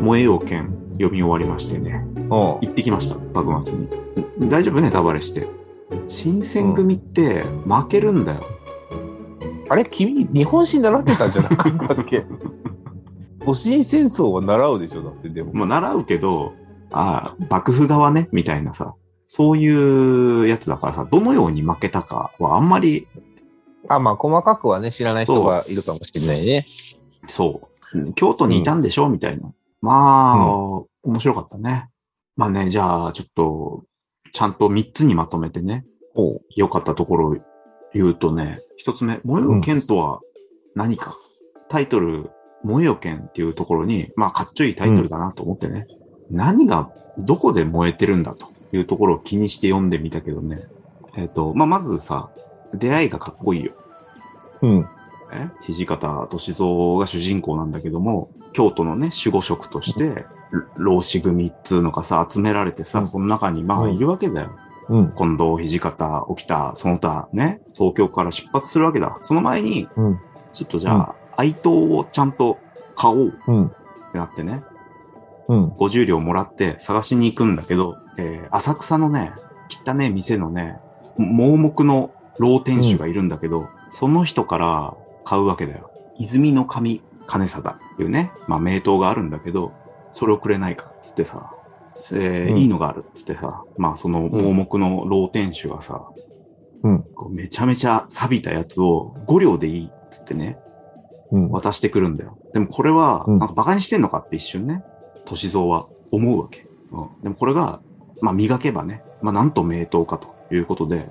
燃えよう剣読み終わりましてね。行ってきました、幕末に。大丈夫ネタバレして。新選組って負けるんだよ。あれ？君、日本史習ってたんじゃなかったっけ？戊辰戦争は習うでしょ？だって、でも。まあ、習うけど、ああ、幕府側ね、みたいなさ、そういうやつだからさ、どのように負けたかはあんまり、あ、まあ、細かくはね、知らない人がいるかもしれないね。そう、京都にいたんでしょ、みたいな。まあ、面白かったね。まあね、じゃあ、ちょっと、ちゃんと3つにまとめてね、良かったところを言うとね、一つ目、燃えよ剣とは何か。タイトル、燃えよ剣っていうところに、まあ、かっちょいいタイトルだなと思ってね、何が、どこで燃えてるんだというところを気にして読んでみたけどね。えっ、と、まあ、まずさ、出会いがかっこいいよ。うん。え？土方歳三が主人公なんだけども、京都のね、守護職として、老子組っつうのがさ、集められてさ、うんその中にまあうんいるわけだよ。うん。近藤、土方、沖田、その他ね、東京から出発するわけだ。その前に、うん。ちょっとじゃあ、愛刀をちゃんと買おうっうん。てなってね、うん。50両もらって探しに行くんだけど、えー浅草のね、汚ね店のね、盲目の老店主がいるんだけど、その人から買うわけだよ。泉の神金貞っていうね、まあ名刀があるんだけど、それをくれないかっつってさ、えーうんいいのがあるっつってさ、まあその盲目の老店主がさ、うん。こうめちゃめちゃ錆びたやつを5両でいいっつってね、うん。渡してくるんだよ。でもこれは、うんなんか馬鹿にしてんのかって一瞬ね、歳三は思うわけ。うん、でもこれが、まあ磨けばね、まあなんと名刀かということで、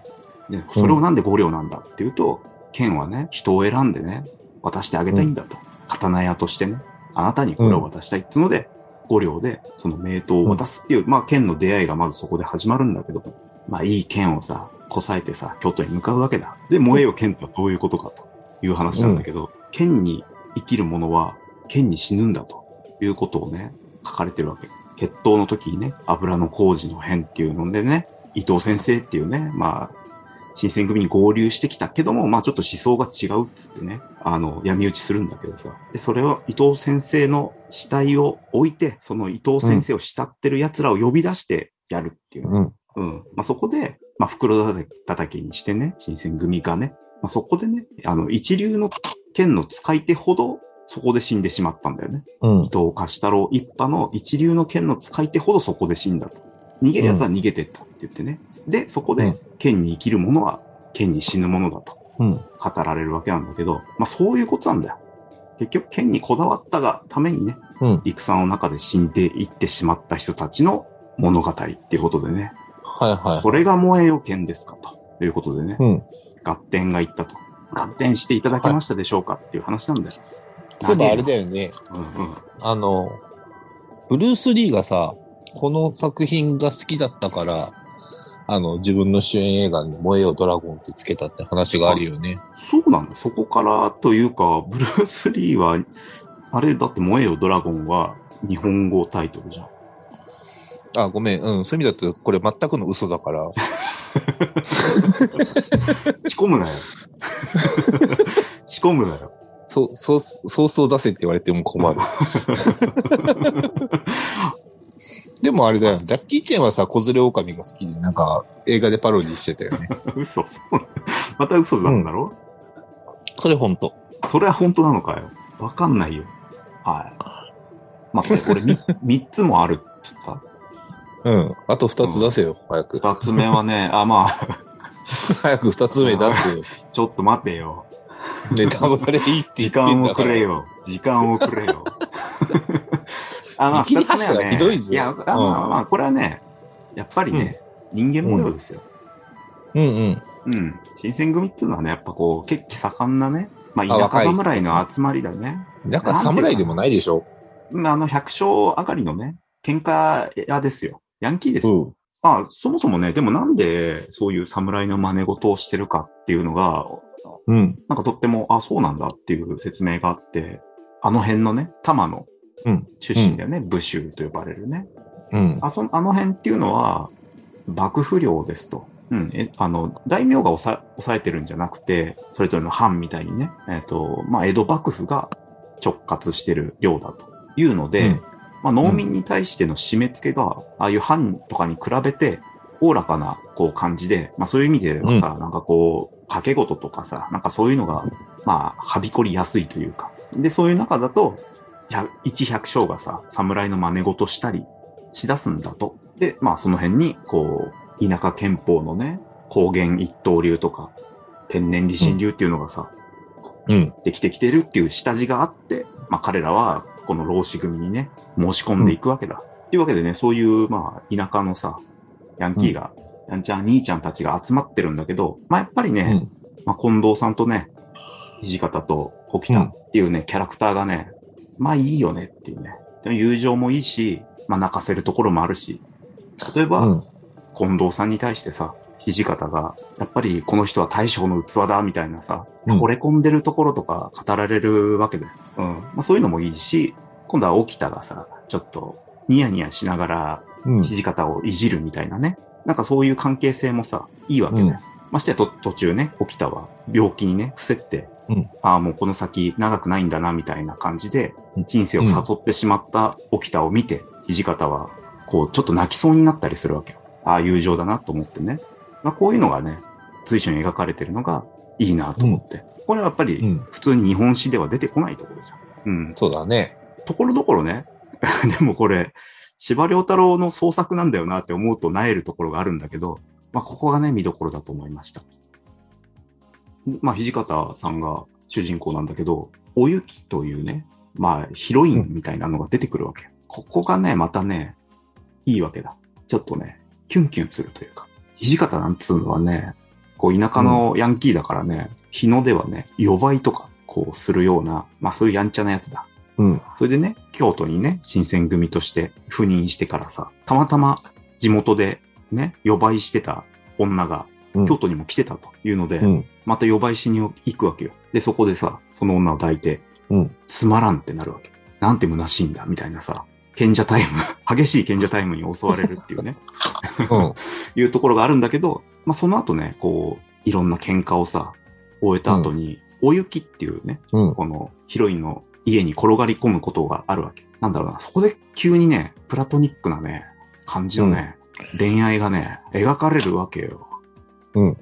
でそれをなんで5両なんだっていうと、剣はね、人を選んでね、渡してあげたいんだと。刀屋としてね、あなたにこれを渡したいっていうので、5両でその名刀を渡すっていう、まあ剣の出会いがまずそこで始まるんだけど、まあいい剣をさ、こさえてさ、京都に向かうわけだ。で、燃えよ剣とはどういうことかという話なんだけど、剣に生きる者は剣に死ぬんだということをね、書かれてるわけ。決闘の時にね、油の工事の変っていうのでね、伊藤先生っていうね、まあ、新選組に合流してきたけども、まあちょっと思想が違うっつってね、あの、闇討ちするんだけどさ。で、それを伊藤先生の死体を置いて、その伊藤先生を慕ってる奴らを呼び出してやるっていうね、うん。うん。まあ、そこで、まあ、袋叩きにしてね、新選組がね、まあ、そこでね、あの、一流の剣の使い手ほど、そこで死んでしまったんだよね。うん伊。藤貸太郎一派の一流の剣の使い手ほどそこで死んだと。逃げる奴は逃げてったって言ってね。で、そこでうん、剣に生きる者は剣に死ぬ者だとうん。語られるわけなんだけど、まあ、そういうことなんだよ。結局、剣にこだわったがためにね、うん。戦の中で死んでいってしまった人たちの物語っていうことでね。はいはい。これが燃えよ剣ですかということでね、うん。合点がいったと。合点していただけましたでしょうかっていう話なんだよ。そういえばあれだよね。うんうん。あの、ブルース・リーがさ、この作品が好きだったから、あの、自分の主演映画に燃えよドラゴンってつけたって話があるよね。そうなんだ。そこからというか、ブルース・リーは、あれだって燃えよドラゴンは日本語タイトルじゃん。あ、ごめん。うん。そういう意味だと、これ全くの嘘だから。仕込むなよ。仕込むなよ。そう、そう、そうそう出せって言われても困る。でもあれだよ。ジャッキー・チェンはさ、子連れ狼が好きで、なんか、映画でパロディしてたよね。嘘、そう。また嘘なんだろ、それほんと。それは本当なのかよ。わかんないよ。はい。待って、これみ三つもあるって言った？うん。あと二つ出せよ、早く。二つ目はね、あ、まあ、早く二つ目出せよ。ちょっと待てよ。ネタバレいいって言時ってん間をだから。くれよ。時間をくれよ。あの、見切り発車がひどいぞいや、あうんまあまあ、これはね、やっぱりね、人間模様ですよ。うんうん。うん。新選組っていうのはね、やっぱこう、血気盛んなね、まあ、田舎侍の集まりだね。だから侍でもないでしょ。まああの、百姓上がりのね、喧嘩屋ですよ。ヤンキーですよ。ん。まあ、そもそもね、でもなんでそういう侍の真似事をしてるかっていうのが、うん。なんかとっても、あ、そうなんだっていう説明があって、あの辺のね、多摩のうん出身だよね、武州と呼ばれるね。うん。あそあの辺っていうのは、幕府領ですと。うん、え、あの、大名が抑えてるんじゃなくて、それぞれの藩みたいにね、えっ、と、まあ、江戸幕府が直轄してるようだというので、うんまあ、農民に対しての締め付けが、ああいう藩とかに比べて、おおらかな、こう、感じで、まあ、そういう意味ではさ、なんかこう、掛け事とかさ、なんかそういうのが、まあ、はびこりやすいというか。で、そういう中だと、や一百姓がさ、侍の真似事したりしだすんだと。で、まあその辺に、こう、田舎憲法のね、高原一刀流とか、天然理心流っていうのがさ、うん。できてきてるっていう下地があって、まあ彼らは、この老子組にね、申し込んでいくわけだ。っていうわけでね、そういう、まあ、田舎のさ、ヤンキーが、やんちゃん、兄ちゃんたちが集まってるんだけど、まあやっぱりね、うん。まあ、近藤さんとね、土方と沖田っていうね、キャラクターがね、まあいいよねっていうね。でも友情もいいし、まあ泣かせるところもあるし。例えば、うん。近藤さんに対してさ、土方が、やっぱりこの人は大将の器だみたいなさ、うん惚れ込んでるところとか語られるわけだよ。うん。まあそういうのもいいし、今度は沖田がさ、ちょっとニヤニヤしながらうん。土方をいじるみたいなね。なんかそういう関係性もさ、いいわけだよ。うんましてやと途中ね、沖田は病気にね、伏せって、うんああ、もうこの先長くないんだな、みたいな感じでうん、人生を悟ってしまった沖田を見て、土方は、こう、ちょっと泣きそうになったりするわけよ。ああ、友情だなと思ってね。まあこういうのがね、随所に描かれてるのがいいなと思って。これはやっぱり、うん。普通に日本史では出てこないところじゃん。うん。そうだね。ところどころね、でもこれ、司馬遼太郎の創作なんだよなって思うと萎えるところがあるんだけど、まあ、ここがね、見どころだと思いました。まあ、土方さんが主人公なんだけど、おゆきというね、まあ、ヒロインみたいなのが出てくるわけ。ここがね、またね、いいわけだ。ちょっとね、キュンキュンするというか。土方なんつうのはね、こう、田舎のヤンキーだからね、日の出はね、予売とか、こう、するような、まあ、そういうやんちゃなやつだ。うん。それでね、京都にね、新選組として赴任してからさ、たまたま地元でね、予売してた女がうん京都にも来てたというので、うん。また予売しに行くわけよ。で、そこでさ、その女を抱いて、うん。つまらんってなるわけ。なんて虚しいんだ、みたいなさ、賢者タイム、激しい賢者タイムに襲われるっていうね、うん。いうところがあるんだけど、まあ、その後ね、こう、いろんな喧嘩をさ、終えた後に、おゆきっていうね、うん。このヒロインの家に転がり込むことがあるわけ。なんだろうな、そこで急にね、プラトニックなね、感じのね、恋愛がね、描かれるわけよ。うん。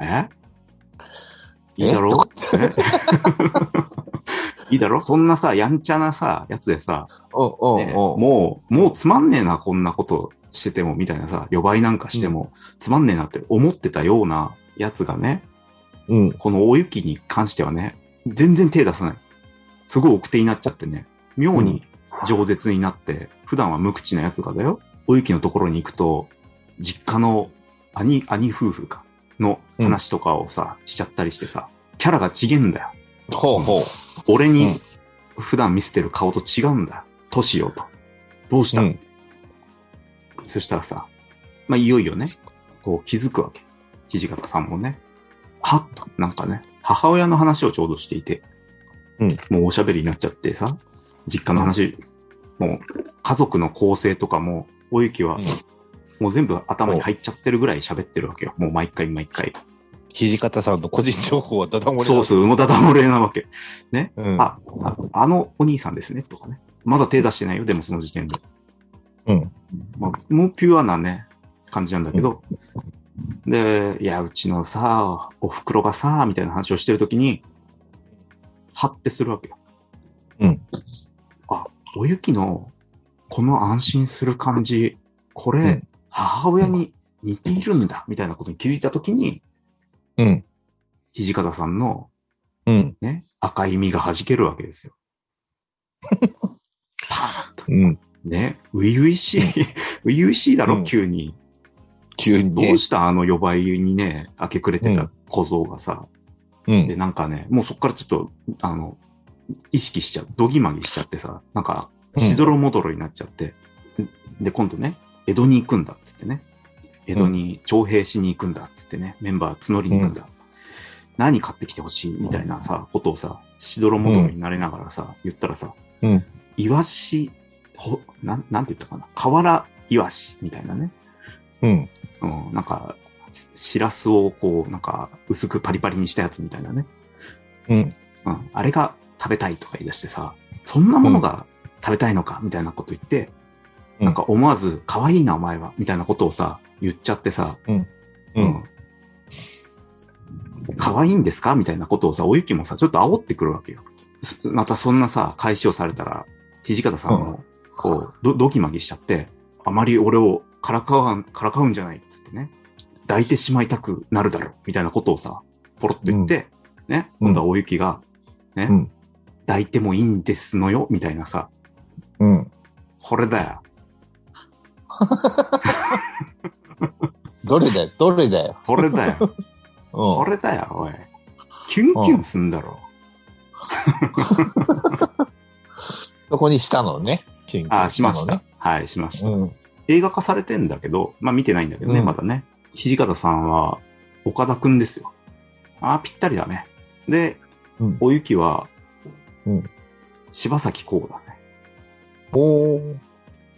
え？いいだろ？え？いいだろ？そんなさ、やんちゃなさ、やつでさ。もう、もうつまんねえな、こんなことしてても、みたいなさ、予売なんかしても、つまんねえなって思ってたようなやつがね、うん。この大雪に関してはね、全然手出さない。すごい奥手になっちゃってね、妙に饒舌になって、普段は無口なやつがだよ、大雪のところに行くと、実家の兄、兄夫婦か、の話とかをさ、しちゃったりしてさ、キャラが違えんだよ。ほうほう。俺にうん普段見せてる顔と違うんだよ。年よと。どうした、うん。そしたらさ、まあ、いよいよね、こう気づくわけ。土方さんもね。はっと、なんかね、母親の話をちょうどしていて、うんもうおしゃべりになっちゃってさ、実家の話、もう家族の構成とかも、おゆきは、もう全部頭に入っちゃってるぐらい喋ってるわけよ。もう毎回毎回。土方さんの個人情報はダダ漏れそうそう、もうダダ漏れなわけ。ね。うん。あ、あ、あのお兄さんですね、とかね。まだ手出してないよ、でもその時点で。うん。まあ、もうピュアなね、感じなんだけど、で、いや、うちのさ、お袋がさ、みたいな話をしてるときに、はってするわけよ。うん。あ、おゆきの、この安心する感じ、これ、うん母親に似ているんだ、みたいなことに気づいたときに、うん。土方さんのうん。ね、赤い実が弾けるわけですよ。パーンと。うん。ね、ういういしい、ういういしいだろ、うん急に。急にねどう。したあの予売にね、明け暮れてた小僧がさ。で、うん。なんかね、もうそっからちょっと、あの、意識しちゃう、どぎまぎしちゃってさ、なんか、うんしどろもどろになっちゃって。で、今度ね、江戸に行くんだっつってね。江戸に徴兵しに行くんだっつってね、メンバー募りに行くんだ。何買ってきてほしいみたいなさ、ことをさ、しどろもどろになれながらさ、言ったらさ、うんイワシ、ほ、なん、なんて言ったかな。河原イワシみたいなね。うん。うん、なんか、ししらすをこう、なんか、薄くパリパリにしたやつみたいなね。うん。うん、あれが食べたいとか言い出してさ、そんなものが食べたいのかみたいなこと言って、うんなんか思わず、可愛いなお前は、みたいなことをさ、言っちゃってさ、うん。可愛いんですか？みたいなことをさ、おゆきもさ、ちょっと煽ってくるわけよ。すまたそんなさ、返しをされたら、土方さんも、こう、ど、ドキマギしちゃって、あまり俺をからかわん、からかうんじゃないっつってね、抱いてしまいたくなるだろう、みたいなことをさ、ポロッと言って、ね、うん今度はおゆきが、ね、うん抱いてもいいんですのよ、みたいなさ、うん。これだよ。どれだよ、どれだよ。これだよ。うんこれだよ、おい。キュンキュンすんだろ。そこにしたのね。研究ああ、しました。はい、しました。うん。映画化されてんだけど、まあ見てないんだけどね、うんまだね。土方さんは、岡田くんですよ。ああ、ぴったりだね。で、うんおゆきは、うん柴咲コウだね。おー。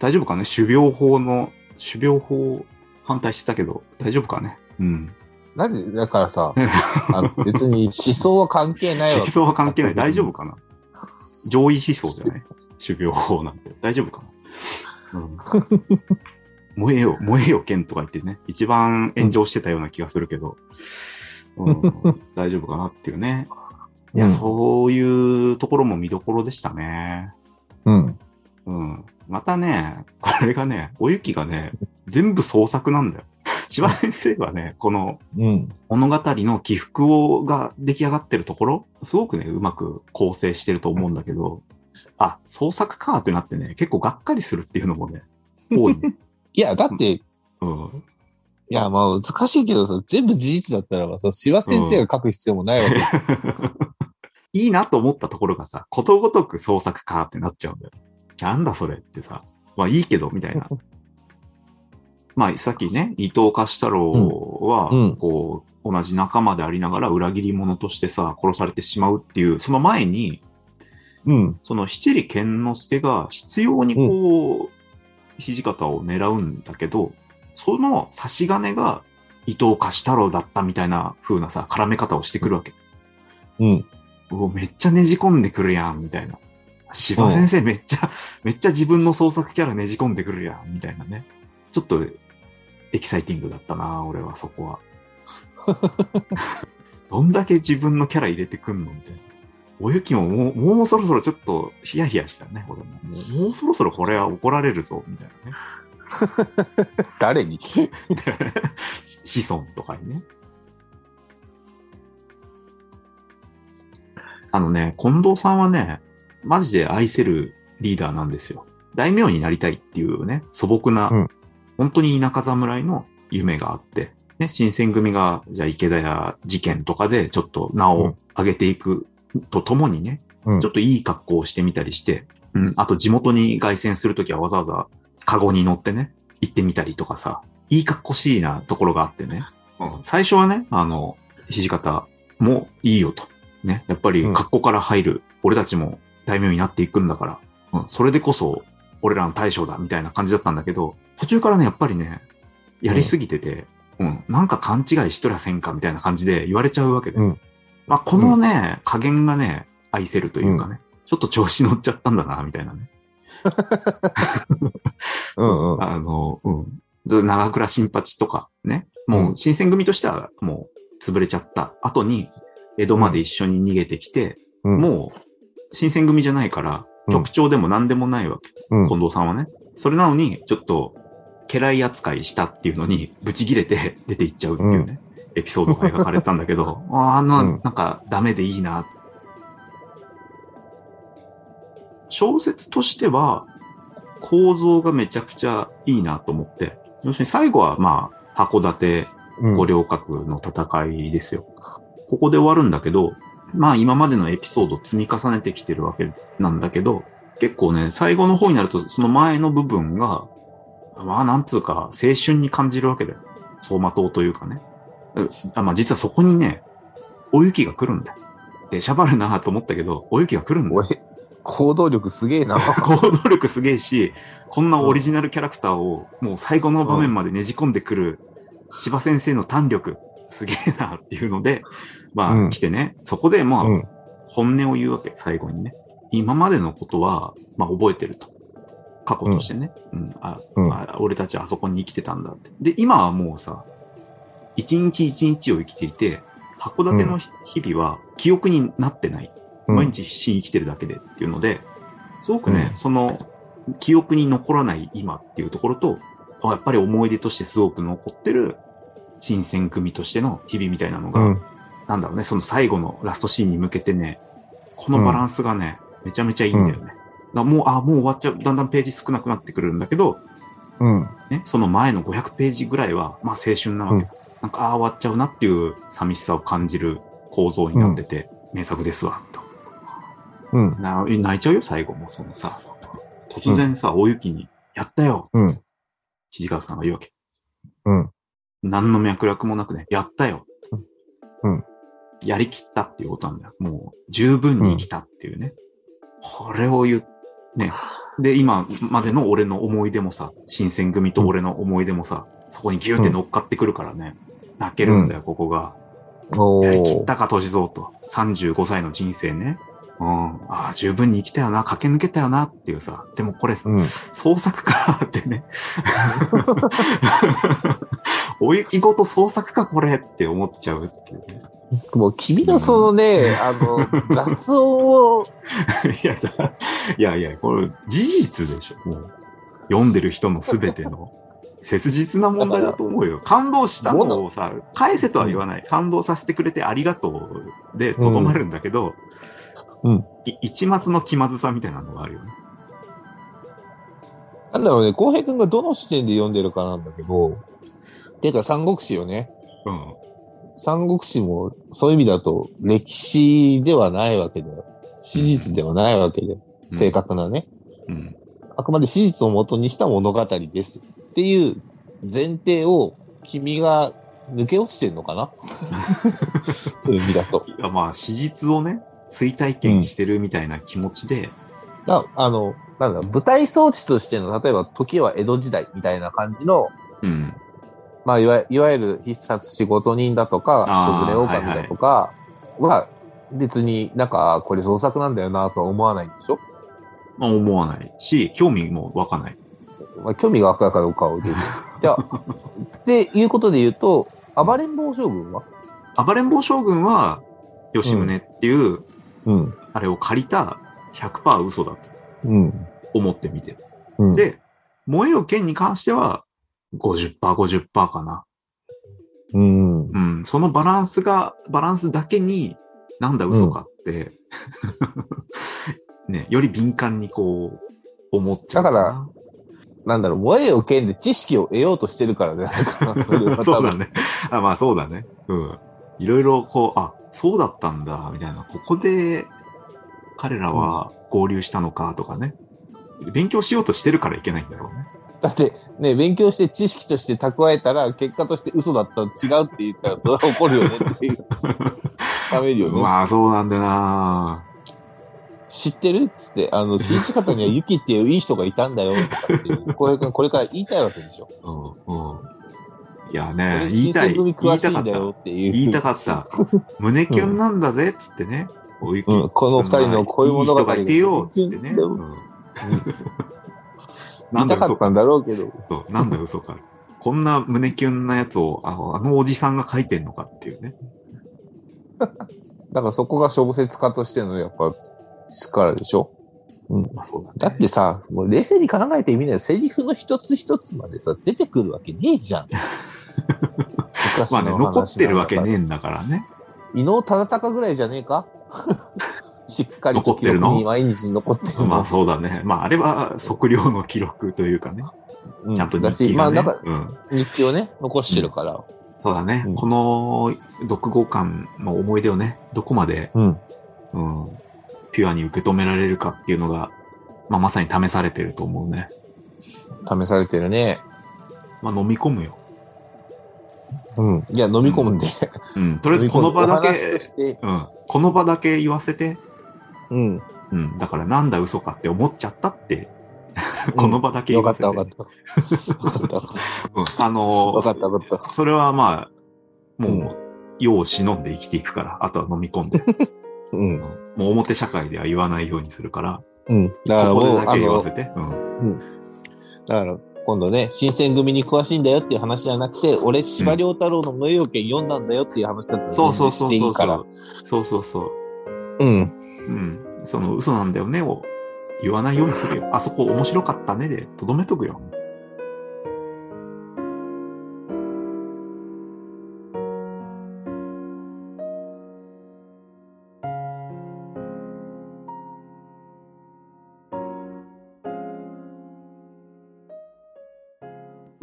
大丈夫かね？種苗法の、種苗法反対してたけど、大丈夫かね？うん。なんで、だからさ、あの別に思想は関係ないわけ。思想は関係ない。大丈夫かな？上位思想じゃない？種苗法なんて。大丈夫かな、うん、燃えよ、燃えよ、剣とか言ってね。一番炎上してたような気がするけど、うん、大丈夫かなっていうね。いや、うんそういうところも見どころでしたね。うん。うん。またね、これがね、おゆきがね、全部創作なんだよ。柴先生はね、このうん。物語の起伏をが出来上がってるところ、すごくね、うまく構成してると思うんだけど、あ、創作かってなってね、結構がっかりするっていうのもね、多い、ね。いや、だって、いうん。や、まあ難しいけどさ、全部事実だったらばさ、柴先生が書く必要もないわけですよ。いいなと思ったところがさ、ことごとく創作かってなっちゃうんだよ。なんだそれってさ、まあいいけど、みたいな。まあさっきね、伊藤貸太郎は、こう、同じ仲間でありながら裏切り者としてさ、殺されてしまうっていう、その前に、うん。その七里健之助が必要にこう、土方を狙うんだけど、その差し金が伊藤貸太郎だったみたいな風なさ、絡め方をしてくるわけ。うん。めっちゃねじ込んでくるやん、みたいな。柴先生めっちゃ、めっちゃ自分の創作キャラねじ込んでくるやん、みたいなね。ちょっと、エキサイティングだったな、俺はそこは。どんだけ自分のキャラ入れてくんのみたいな。おゆきももう、もうそろそろちょっとヒヤヒヤしたね、俺も。もうもうそろそろこれは怒られるぞ、みたいなね。誰に？子孫とかにね。あのね、近藤さんはね、マジで愛せるリーダーなんですよ。大名になりたいっていうね、素朴な、うん本当に田舎侍の夢があって、ね、新選組が、じゃあ池田屋事件とかでちょっと名を上げていくとともにね、うんちょっといい格好をしてみたりして、うん、あと地元に凱旋するときはわざわざカゴに乗ってね、行ってみたりとかさ、いい格好しいなところがあってね。うん、最初はね、あの、土方もいいよと。ね。やっぱり格好から入る、俺たちも大名になっていくんだから、うん、それでこそ俺らの大将だみたいな感じだったんだけど、途中からね、やっぱりね、やりすぎてて、うん、なんか勘違いしとりゃせんかみたいな感じで言われちゃうわけで。うんまあ、このね、加減がね、愛せるというかね、ちょっと調子乗っちゃったんだな、みたいなね。うんうん。あの、うん。で長倉新八とかね。もう、新選組としてはもう潰れちゃった後に、江戸まで一緒に逃げてきて、うんもう、新選組じゃないから、うん局長でも何でもないわけ。うん近藤さんはね。それなのに、ちょっと、家来扱いしたっていうのに、ブチ切れて 出ていっちゃうっていうね、エピソードが描かれたんだけど、あーあなんか、ダメでいいな。小説としては、構造がめちゃくちゃいいなと思って、要するに最後はまあ、函館うん五稜郭の戦いですよ。ここで終わるんだけど、まあ今までのエピソードを積み重ねてきてるわけなんだけど、結構ね、最後の方になるとその前の部分が、まあなんつうか青春に感じるわけだよ。走馬灯というかね。うあまあ実はそこにね、お雪が来るんだよ。で、しゃばるなと思ったけど、お雪が来るんだ行動力すげえな。行動力すげえし、こんなオリジナルキャラクターをもう最後の場面までねじ込んでくる柴先生の胆力、すげえなっていうので、まあ、うん来てね、そこでまあ、うん本音を言うわけ、最後にね。今までのことは、まあ覚えてると。過去としてね。うん。あ、あ、俺たちはあそこに生きてたんだって。で、今はもうさ、一日一日を生きていて、函館の日々は記憶になってない。毎日必死に生きてるだけでっていうので、すごくね、うんその、記憶に残らない今っていうところと、あやっぱり思い出としてすごく残ってる、新選組としての日々みたいなのが、うん。なんだろうね、その最後のラストシーンに向けてね、このバランスがね、めちゃめちゃいいんだよね。だもう、あ、もう終わっちゃう、だんだんページ少なくなってくるんだけど、うん。ね、その前の500ページぐらいは、まあ青春なわけ。うんなんか、ああ、終わっちゃうなっていう寂しさを感じる構造になってて、名作ですわ、と。うん。な泣いちゃうよ、最後も。そのさ、突然さ、大雪に、やったようん。土川さんが言うわけ。うん。何の脈絡もなくね、やったよ。うん。やりきったっていうことなんだよ。もう、十分に生きたっていうね。これを言う、ね。で、今までの俺の思い出もさ、新選組と俺の思い出もさ、そこにギューって乗っかってくるからね。泣けるんだよ、ここが。おやりきっー。たか、歳三と。35歳の人生ね。うん。ああ、十分に生きたよな、駆け抜けたよなっていうさ。でもこれ、うん。創作かってね。お雪ごと創作か、これって思っちゃうっていうね。もう君のそのね、あの、雑音を、いや、だいやいや、これ事実でしょ。もう、読んでる人のすべての切実な問題だと思うよ。感動したのをさ、返せとは言わない。感動させてくれてありがとうでとどまるんだけど、うんい一末の気まずさみたいなのがあるよね。なんだろうね、浩平君がどの視点で読んでるかなんだけど、てか三国志よね。うん。三国志もそういう意味だと歴史ではないわけで、史実ではないわけで、正確なね。うん。あくまで史実を元にした物語ですっていう前提を君が抜け落ちてんのかな そういう意味だと。いや、まあ、史実をね、追体験してるみたいな気持ちで、ああの、なんだ、舞台装置としての、例えば時は江戸時代みたいな感じの、うん。まあ、いわいわゆる必殺仕事人だとか、あー子連れ狼だとかは、別になんか、これ創作なんだよなとは思わないんでしょ？まあ、思わないし、興味も湧かない。まあ、興味が湧くかどうかを。じゃあ、っていうことで言うと、暴れん坊将軍は？暴れん坊将軍は、吉宗っていう、うん。あれを借りた100%嘘だとうん。思ってみてる。うん、で、燃えよ剣に関しては、50%、50%かな。うん。うん。そのバランスが、バランスだけに、なんだ嘘かって、ね、より敏感にこう、思っちゃうな。だからなんだろう、燃えよ剣で知識を得ようとしてるからじゃないかな。そ そうだね。あ、まあそうだね。うん。いろいろこう、あ、そうだったんだ、みたいな。ここで、彼らは合流したのかとかね。勉強しようとしてるからいけないんだろうね。だって、ね、勉強して知識として蓄えたら、結果として嘘だった、違うって言ったら、それは怒るよねっていう。ためるよね。まあそうなんだよな知ってるっつって、あの、新仕方にはユキっていういい人がいたんだよ、とかっていう。これから、これから言いたいわけでしょ。うん、うん。いやこね、れ言いたい。言いたかった。言いたかった。胸キュンなんだぜ、っつってね。おゆきうん、この二人のこういう物語がいてよ、つってね。うんなんだ嘘か。んだろうけど。なんだ嘘か。こんな胸キュンなやつを、あのあのおじさんが書いてんのかっていうね。だからそこが小説家としてのやっぱ力でしょ？まあそうだね。だってさ、もう冷静に考えてみなよ。セリフの一つ一つまでさ、出てくるわけねえじゃん。昔まあね、残ってるわけねえなんんだからね。だ伊能忠敬ぐらいじゃねえか？しっかりと記録に毎日残ってるの。まあそうだね。まああれは測量の記録というかね。うちゃんと日記がね。まあなんかうん。日記をね、残してるから。そうだね。うんこの読後感の思い出をね、どこまで、うん。うん、ピュアに受け止められるかっていうのが、まあまさに試されてると思うね。試されてるね。まあ飲み込むよ。うん。いや、飲み込むんで。うん。とりあえずこの場だけうん。この場だけ言わせて、うん。うん。だからなんだ嘘かって思っちゃったって、この場だけよか言わせて。ったわかった。わかった。うんあのわかった わかった。それはまあ、もう、うん世を忍んで生きていくから、あとは飲み込んで、うん。もう表社会では言わないようにするから、うん。だからここでだけ言わせ、て。うん。だから今度ね、新選組に詳しいんだよっていう話じゃなくて、俺、司馬遼太郎の無用権読んだんだよっていう話だったらそうそうそうい。いうから。そうそうそう。うん。うん。その嘘なんだよねを言わないようにするよ。あそこ面白かったねで、とどめとくよ。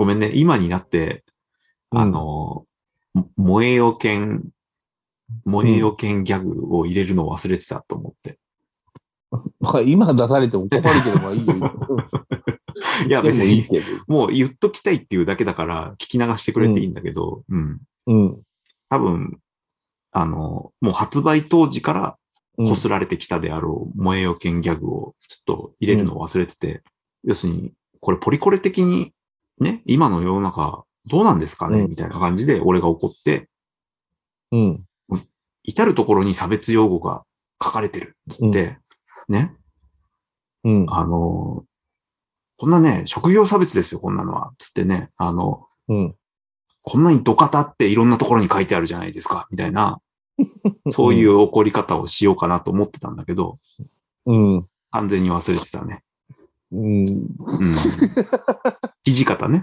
ごめんね。今になって、あの、萌えよ剣、萌えよ剣ギャグを入れるのを忘れてたと思って。まあ 今出されても困るけど、まあいいよ。い や、で別に、もいいけど。もう言っときたいっていうだけだから、聞き流してくれていいんだけど、うん。うん。多分、あの、もう発売当時からうんこすられてきたであろう、萌えよ剣ギャグをちょっと入れるのを忘れてて、要するに、これポリコレ的に、ね、今の世の中、どうなんですかね、うんみたいな感じで俺が怒って、うん。至るところに差別用語が書かれてるっつって、ね、うん。あの、こんなね、職業差別ですよ、こんなのは。つってね、あの、うん。こんなにドカタっていろんなところに書いてあるじゃないですか、みたいな、そういう怒り方をしようかなと思ってたんだけど、うん。完全に忘れてたね。うん。うん。土方ね。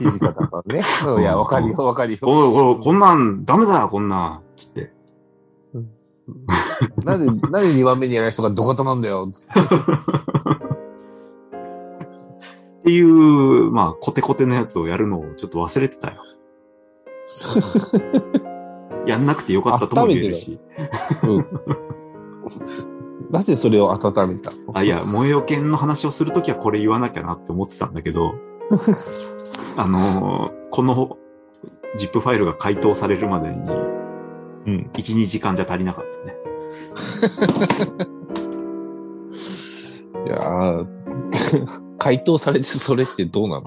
土方さんね。うんいや、わかるよ、わかるよ。こんなんダメだよ、こんなん。つって。なんで、なんで2番目にやる人が土方なんだよ。つってっていう、まあ、コテコテのやつをやるのをちょっと忘れてたよ。やんなくてよかったとも言えるし。うん。なぜそれを温めたあ、いや、萌えよ剣の話をするときはこれ言わなきゃなって思ってたんだけど、あのーこの ZIP ファイルが回答されるまでにうん。1、2時間じゃ足りなかったね。いやー 回答されてそれってどうなの？